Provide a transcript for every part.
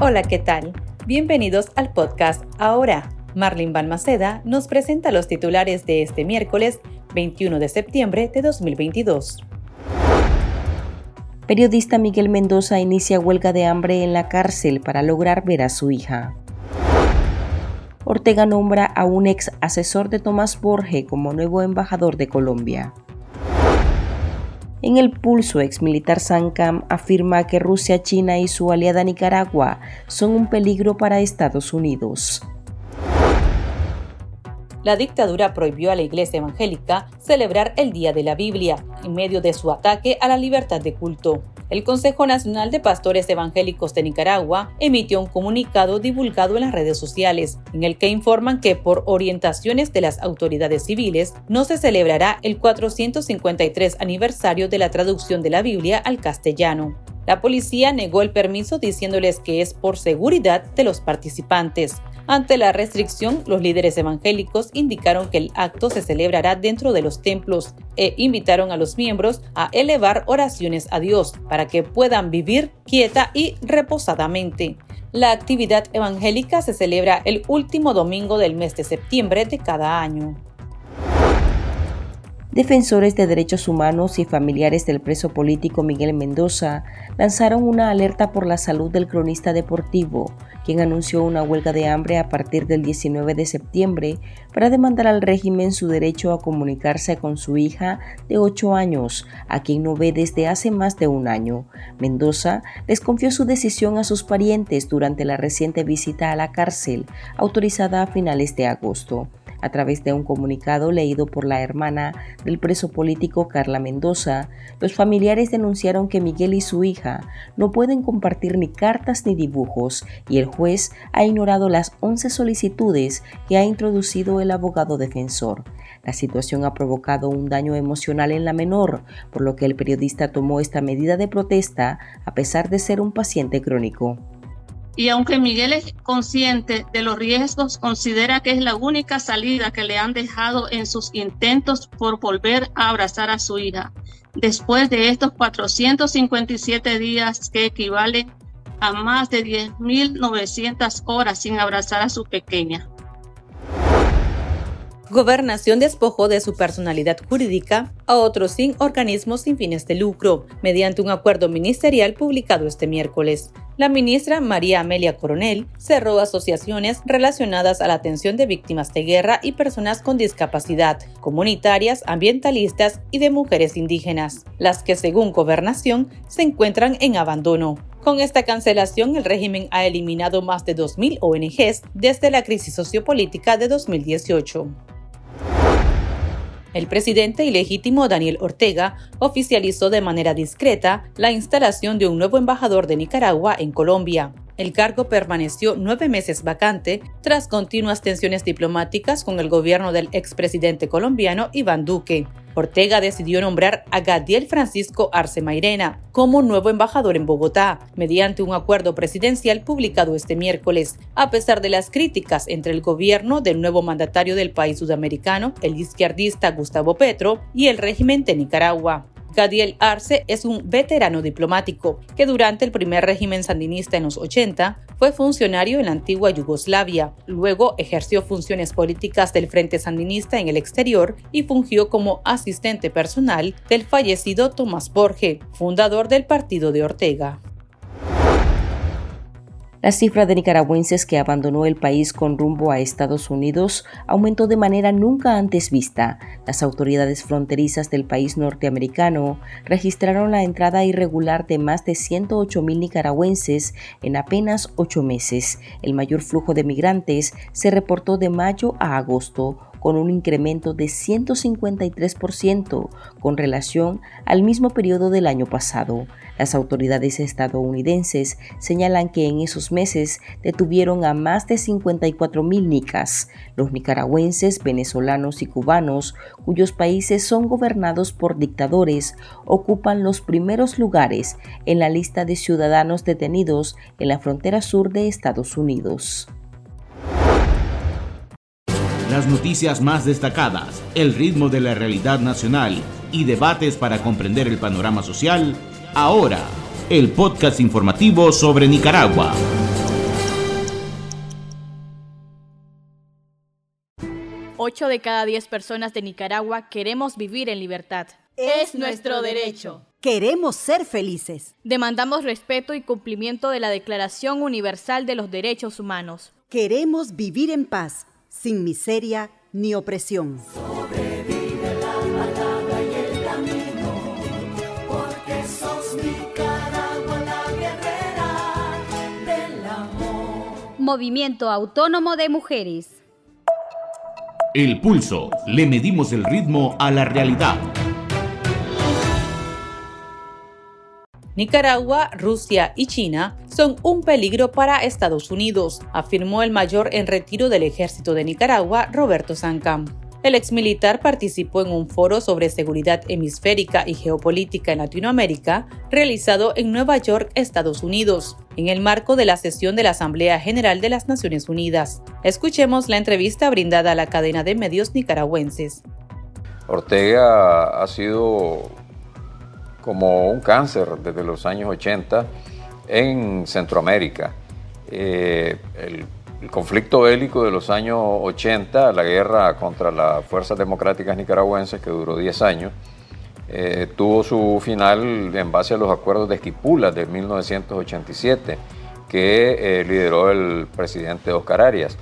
Hola, ¿qué tal? Bienvenidos al podcast Ahora. Marlene Balmaceda nos presenta los titulares de este miércoles 21 de septiembre de 2022. Periodista Miguel Mendoza inicia huelga de hambre en la cárcel para lograr ver a su hija. Ortega nombra a un ex asesor de Tomás Borge como nuevo embajador de Colombia. En el pulso, ex militar Sankam afirma que Rusia, China y su aliada Nicaragua son un peligro para Estados Unidos. La dictadura prohibió a la Iglesia Evangélica celebrar el Día de la Biblia en medio de su ataque a la libertad de culto el Consejo Nacional de Pastores Evangélicos de Nicaragua emitió un comunicado divulgado en las redes sociales, en el que informan que por orientaciones de las autoridades civiles no se celebrará el 453 aniversario de la traducción de la Biblia al castellano. La policía negó el permiso diciéndoles que es por seguridad de los participantes. Ante la restricción, los líderes evangélicos indicaron que el acto se celebrará dentro de los templos e invitaron a los miembros a elevar oraciones a Dios para que puedan vivir quieta y reposadamente. La actividad evangélica se celebra el último domingo del mes de septiembre de cada año. Defensores de derechos humanos y familiares del preso político Miguel Mendoza lanzaron una alerta por la salud del cronista deportivo, quien anunció una huelga de hambre a partir del 19 de septiembre para demandar al régimen su derecho a comunicarse con su hija de 8 años, a quien no ve desde hace más de un año. Mendoza les confió su decisión a sus parientes durante la reciente visita a la cárcel, autorizada a finales de agosto. A través de un comunicado leído por la hermana del preso político Carla Mendoza, los familiares denunciaron que Miguel y su hija no pueden compartir ni cartas ni dibujos y el juez ha ignorado las 11 solicitudes que ha introducido el abogado defensor. La situación ha provocado un daño emocional en la menor, por lo que el periodista tomó esta medida de protesta a pesar de ser un paciente crónico y aunque Miguel es consciente de los riesgos, considera que es la única salida que le han dejado en sus intentos por volver a abrazar a su hija, después de estos 457 días que equivalen a más de 10.900 horas sin abrazar a su pequeña. Gobernación despojó de su personalidad jurídica a otros sin organismos sin fines de lucro, mediante un acuerdo ministerial publicado este miércoles. La ministra María Amelia Coronel cerró asociaciones relacionadas a la atención de víctimas de guerra y personas con discapacidad, comunitarias, ambientalistas y de mujeres indígenas, las que según gobernación se encuentran en abandono. Con esta cancelación, el régimen ha eliminado más de 2.000 ONGs desde la crisis sociopolítica de 2018. El presidente ilegítimo Daniel Ortega oficializó de manera discreta la instalación de un nuevo embajador de Nicaragua en Colombia. El cargo permaneció nueve meses vacante tras continuas tensiones diplomáticas con el gobierno del expresidente colombiano Iván Duque. Ortega decidió nombrar a Gadiel Francisco Arce Mairena como nuevo embajador en Bogotá, mediante un acuerdo presidencial publicado este miércoles, a pesar de las críticas entre el gobierno del nuevo mandatario del país sudamericano, el izquierdista Gustavo Petro, y el régimen de Nicaragua. Gadiel Arce es un veterano diplomático que durante el primer régimen sandinista en los 80 fue funcionario en la antigua Yugoslavia. Luego ejerció funciones políticas del Frente Sandinista en el exterior y fungió como asistente personal del fallecido Tomás Borge, fundador del partido de Ortega. La cifra de nicaragüenses que abandonó el país con rumbo a Estados Unidos aumentó de manera nunca antes vista. Las autoridades fronterizas del país norteamericano registraron la entrada irregular de más de 108 mil nicaragüenses en apenas ocho meses. El mayor flujo de migrantes se reportó de mayo a agosto, con un incremento de 153% con relación al mismo periodo del año pasado. Las autoridades estadounidenses señalan que en esos meses detuvieron a más de 54 mil nicas, los nicaragüenses, venezolanos y cubanos, cuyos países son gobernados por dictadores, ocupan los primeros lugares en la lista de ciudadanos detenidos en la frontera sur de Estados Unidos las noticias más destacadas, el ritmo de la realidad nacional y debates para comprender el panorama social, ahora el podcast informativo sobre Nicaragua. Ocho de cada diez personas de Nicaragua queremos vivir en libertad. Es nuestro derecho. Queremos ser felices. Demandamos respeto y cumplimiento de la Declaración Universal de los Derechos Humanos. Queremos vivir en paz sin miseria ni opresión. Sobrevive la palabra y el camino, porque sos Nicaragua la guerrera del amor. Movimiento Autónomo de Mujeres. El pulso. Le medimos el ritmo a la realidad. Nicaragua, Rusia y China son un peligro para Estados Unidos, afirmó el mayor en retiro del ejército de Nicaragua, Roberto Sancam. El exmilitar participó en un foro sobre seguridad hemisférica y geopolítica en Latinoamérica realizado en Nueva York, Estados Unidos, en el marco de la sesión de la Asamblea General de las Naciones Unidas. Escuchemos la entrevista brindada a la cadena de medios nicaragüenses. Ortega ha sido como un cáncer desde los años 80 en Centroamérica. Eh, el, conflicto bélico de los años 80, la guerra contra las fuerzas democráticas nicaragüenses que duró 10 años, eh, tuvo su final en base a los acuerdos de Esquipula de 1987 que eh, lideró el presidente Oscar Arias.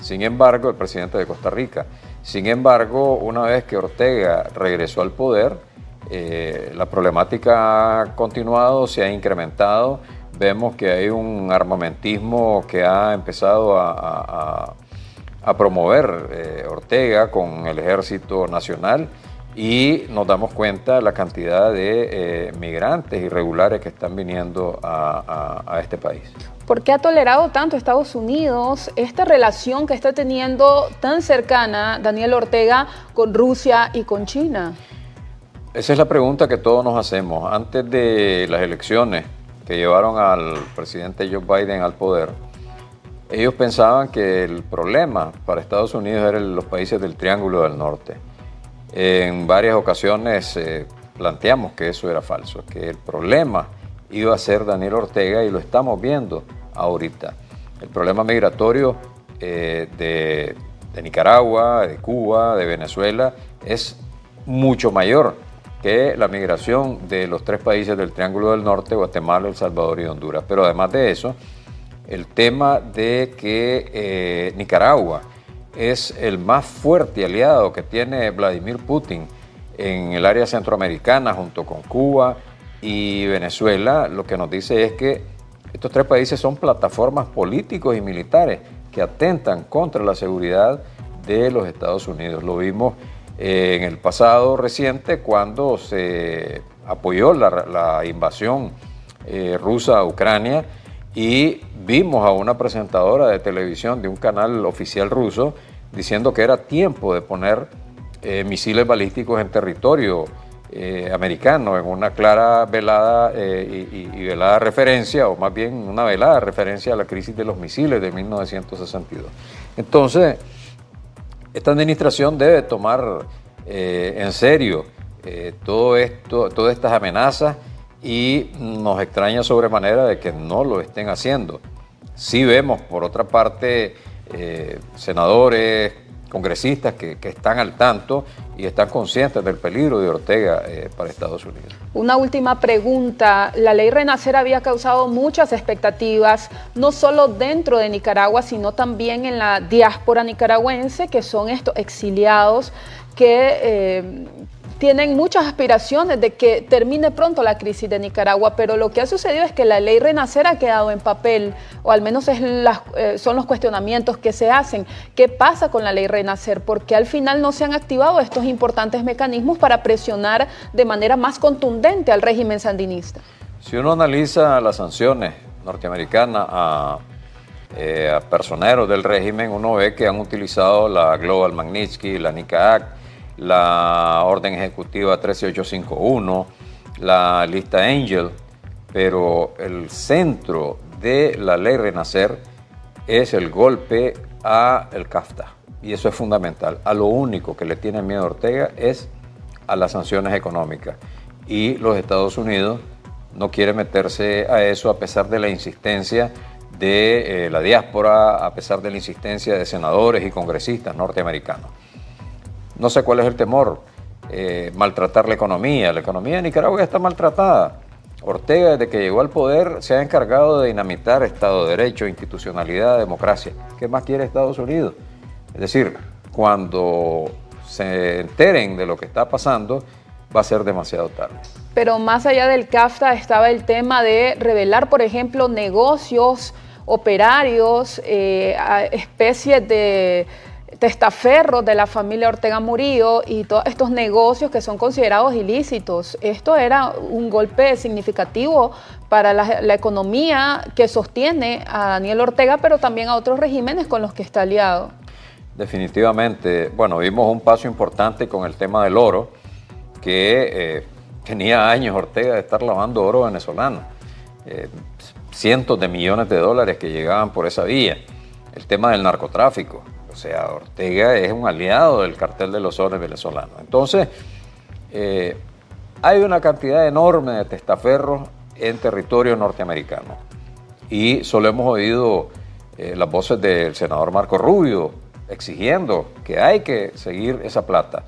Sin embargo, el presidente de Costa Rica. Sin embargo, una vez que Ortega regresó al poder, eh, la problemática ha continuado, se ha incrementado. Vemos que hay un armamentismo que ha empezado a, a, a promover eh, Ortega con el Ejército Nacional y nos damos cuenta de la cantidad de eh, migrantes irregulares que están viniendo a, a, este país. ¿Por qué ha tolerado tanto Estados Unidos esta relación que está teniendo tan cercana Daniel Ortega con Rusia y con China? Esa es la pregunta que todos nos hacemos. Antes de las elecciones que llevaron al presidente Joe Biden al poder, ellos pensaban que el problema para Estados Unidos eran los países del Triángulo del Norte. En varias ocasiones eh, planteamos que eso era falso, que el problema iba a ser Daniel Ortega y lo estamos viendo ahorita. El problema migratorio eh, de, de Nicaragua, de Cuba, de Venezuela es mucho mayor que la migración de los tres países del Triángulo del Norte, Guatemala, El Salvador y Honduras. Pero además de eso, el tema de que eh, Nicaragua es el más fuerte aliado que tiene Vladimir Putin en el área centroamericana junto con Cuba y Venezuela, lo que nos dice es que estos tres países son plataformas políticos y militares que atentan contra la seguridad de los Estados Unidos. Lo vimos en el pasado reciente cuando se apoyó la, invasión eh, rusa a Ucrania y vimos a una presentadora de televisión de un canal oficial ruso diciendo que era tiempo de poner eh, misiles balísticos en territorio eh, americano, en una clara velada y, y, velada referencia, o más bien una velada referencia a la crisis de los misiles de 1962. Entonces, esta administración debe tomar eh, en serio eh, todo esto, todas estas amenazas y nos extraña sobremanera de que no lo estén haciendo. Sí vemos, por otra parte, eh, senadores, congresistas que, están al tanto y están conscientes del peligro de Ortega eh, para Estados Unidos. Una última pregunta. La ley Renacer había causado muchas expectativas, no solo dentro de Nicaragua, sino también en la diáspora nicaragüense, que son estos exiliados que eh, tienen muchas aspiraciones de que termine pronto la crisis de Nicaragua, pero lo que ha sucedido es que la ley Renacer ha quedado en papel, o al menos es las, eh, son los cuestionamientos que se hacen. ¿Qué pasa con la ley Renacer? Porque al final no se han activado estos importantes mecanismos para presionar de manera más contundente al régimen sandinista. Si uno analiza las sanciones norteamericanas a, eh, a personeros del régimen, uno ve que han utilizado la Global Magnitsky, la NICA Act, la orden ejecutiva 13851, la lista Angel, pero el centro de la ley Renacer es el golpe a el CAFTA. Y eso es fundamental. A lo único que le tiene miedo a Ortega es a las sanciones económicas. Y los Estados Unidos no quiere meterse a eso a pesar de la insistencia de eh, la diáspora, a pesar de la insistencia de senadores y congresistas norteamericanos. No sé cuál es el temor, eh, maltratar la economía. La economía de Nicaragua ya está maltratada. Ortega, desde que llegó al poder, se ha encargado de dinamitar Estado de Derecho, institucionalidad, democracia. ¿Qué más quiere Estados Unidos? Es decir, cuando se enteren de lo que está pasando, va a ser demasiado tarde. Pero más allá del CAFTA estaba el tema de revelar, por ejemplo, negocios, operarios, eh, especies de testaferros de la familia Ortega Murillo y todos estos negocios que son considerados ilícitos. Esto era un golpe significativo para la, economía que sostiene a Daniel Ortega, pero también a otros regímenes con los que está aliado. Definitivamente, bueno, vimos un paso importante con el tema del oro, que eh, tenía años Ortega de estar lavando oro venezolano. Eh, cientos de millones de dólares que llegaban por esa vía. El tema del narcotráfico, sea, Ortega es un aliado del cartel de los soles venezolanos. Entonces, eh, hay una cantidad enorme de testaferros en territorio norteamericano. Y solo hemos oído eh, las voces del senador Marco Rubio exigiendo que hay que seguir esa plata.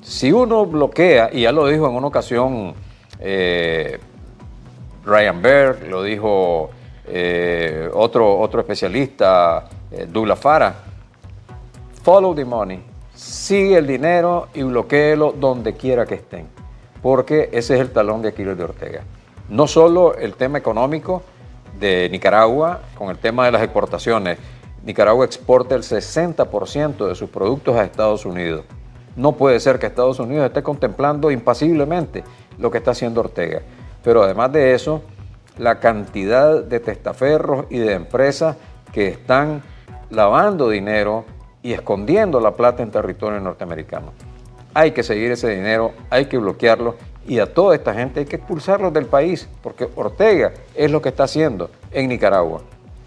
Si uno bloquea, y ya lo dijo en una ocasión eh, Ryan Berg, lo dijo otro, otro especialista, Douglas Fara, Follow the money. Sigue el dinero y bloqueelo donde quiera que estén. Porque ese es el talón de Aquiles de Ortega. No solo el tema económico de Nicaragua, con el tema de las exportaciones. Nicaragua exporta el 60% de sus productos a Estados Unidos. No puede ser que Estados Unidos esté contemplando impasiblemente lo que está haciendo Ortega. Pero además de eso, la cantidad de testaferros y de empresas que están lavando dinero y escondiendo la plata en territorio norteamericano. Hay que seguir ese dinero, hay que bloquearlo y a toda esta gente hay que expulsarlos del país, porque Ortega es lo que está haciendo en Nicaragua,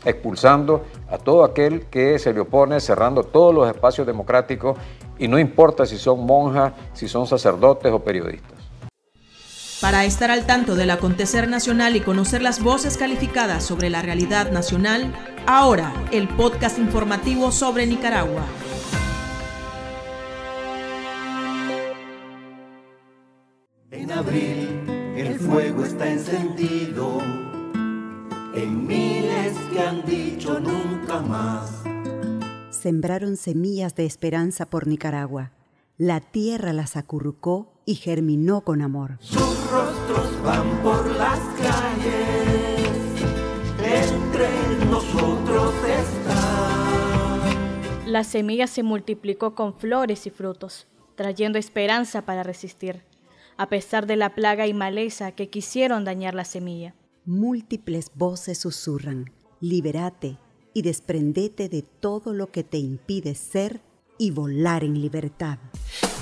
expulsando a todo aquel que se le opone, cerrando todos los espacios democráticos y no importa si son monjas, si son sacerdotes o periodistas. Para estar al tanto del acontecer nacional y conocer las voces calificadas sobre la realidad nacional, ahora el podcast informativo sobre Nicaragua. En abril el fuego está encendido, en miles que han dicho nunca más. Sembraron semillas de esperanza por Nicaragua. La tierra las acurrucó y germinó con amor. Sus rostros van por las calles, entre nosotros está. La semilla se multiplicó con flores y frutos, trayendo esperanza para resistir, a pesar de la plaga y maleza que quisieron dañar la semilla. Múltiples voces susurran, liberate y desprendete de todo lo que te impide ser y volar en libertad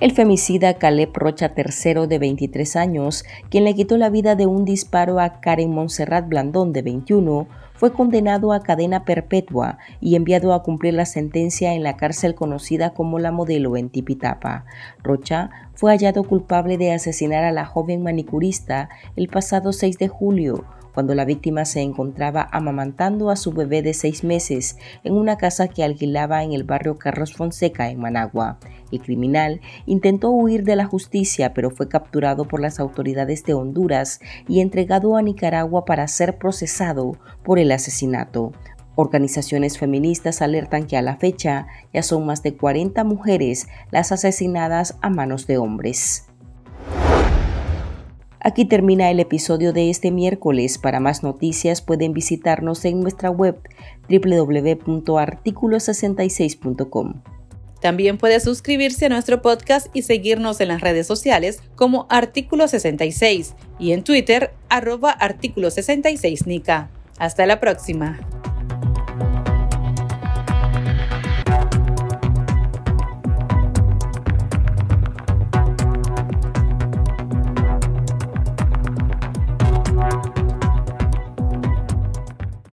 El femicida Caleb Rocha III, de 23 años, quien le quitó la vida de un disparo a Karen Montserrat Blandón, de 21, fue condenado a cadena perpetua y enviado a cumplir la sentencia en la cárcel conocida como la Modelo en Tipitapa. Rocha fue hallado culpable de asesinar a la joven manicurista el pasado 6 de julio, cuando la víctima se encontraba amamantando a su bebé de seis meses en una casa que alquilaba en el barrio Carlos Fonseca, en Managua. El criminal intentó huir de la justicia, pero fue capturado por las autoridades de Honduras y entregado a Nicaragua para ser procesado por el asesinato. Organizaciones feministas alertan que a la fecha ya son más de 40 mujeres las asesinadas a manos de hombres. Aquí termina el episodio de este miércoles. Para más noticias pueden visitarnos en nuestra web www.articulo66.com. También puede suscribirse a nuestro podcast y seguirnos en las redes sociales como Artículo 66 y en Twitter arroba Artículo 66 Nica. Hasta la próxima.